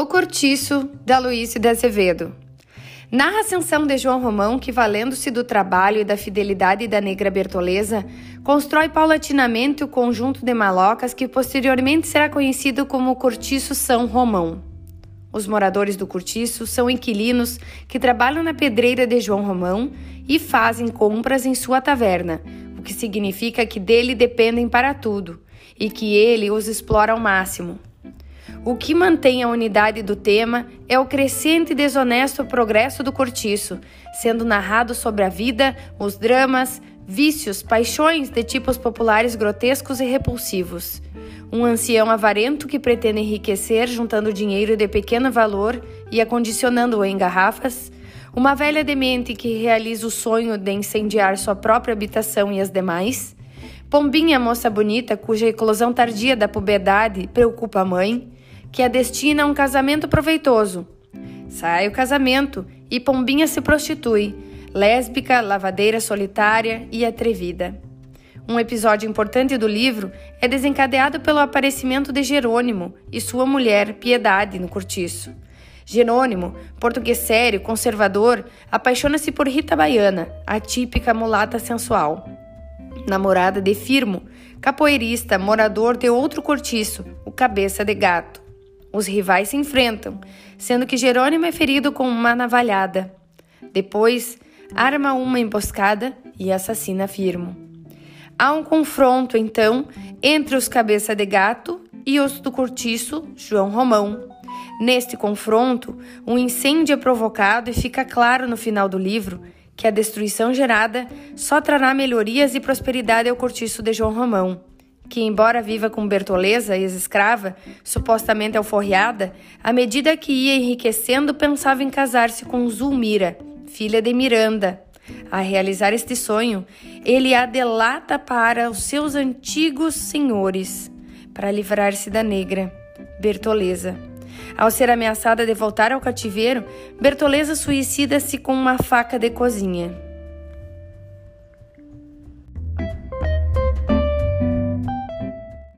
O Cortiço, da Luiz de Azevedo. Narra a ascensão de João Romão que, valendo-se do trabalho e da fidelidade da negra Bertoleza, constrói paulatinamente o conjunto de malocas que posteriormente será conhecido como Cortiço São Romão. Os moradores do cortiço são inquilinos que trabalham na pedreira de João Romão e fazem compras em sua taverna, o que significa que dele dependem para tudo e que ele os explora ao máximo. O que mantém a unidade do tema é o crescente e desonesto progresso do cortiço, sendo narrado sobre a vida, os dramas, vícios, paixões de tipos populares grotescos e repulsivos. Um ancião avarento que pretende enriquecer juntando dinheiro de pequeno valor e acondicionando-o em garrafas. Uma velha demente que realiza o sonho de incendiar sua própria habitação e as demais. Pombinha, moça bonita, cuja eclosão tardia da puberdade preocupa a mãe que a destina a um casamento proveitoso. Sai o casamento e Pombinha se prostitui, lésbica, lavadeira solitária e atrevida. Um episódio importante do livro é desencadeado pelo aparecimento de Jerônimo e sua mulher Piedade no cortiço. Jerônimo, português sério, conservador, apaixona-se por Rita Baiana, a típica mulata sensual. Namorada de Firmo, capoeirista, morador de outro cortiço, o Cabeça de Gato. Os rivais se enfrentam, sendo que Jerônimo é ferido com uma navalhada. Depois, arma uma emboscada e assassina Firmo. Há um confronto, então, entre os cabeça de gato e os do cortiço João Romão. Neste confronto, um incêndio é provocado e fica claro no final do livro que a destruição gerada só trará melhorias e prosperidade ao cortiço de João Romão que, embora viva com Bertoleza, ex-escrava, supostamente alforriada, à medida que ia enriquecendo, pensava em casar-se com Zulmira, filha de Miranda. A realizar este sonho, ele a delata para os seus antigos senhores, para livrar-se da negra, Bertoleza. Ao ser ameaçada de voltar ao cativeiro, Bertoleza suicida-se com uma faca de cozinha.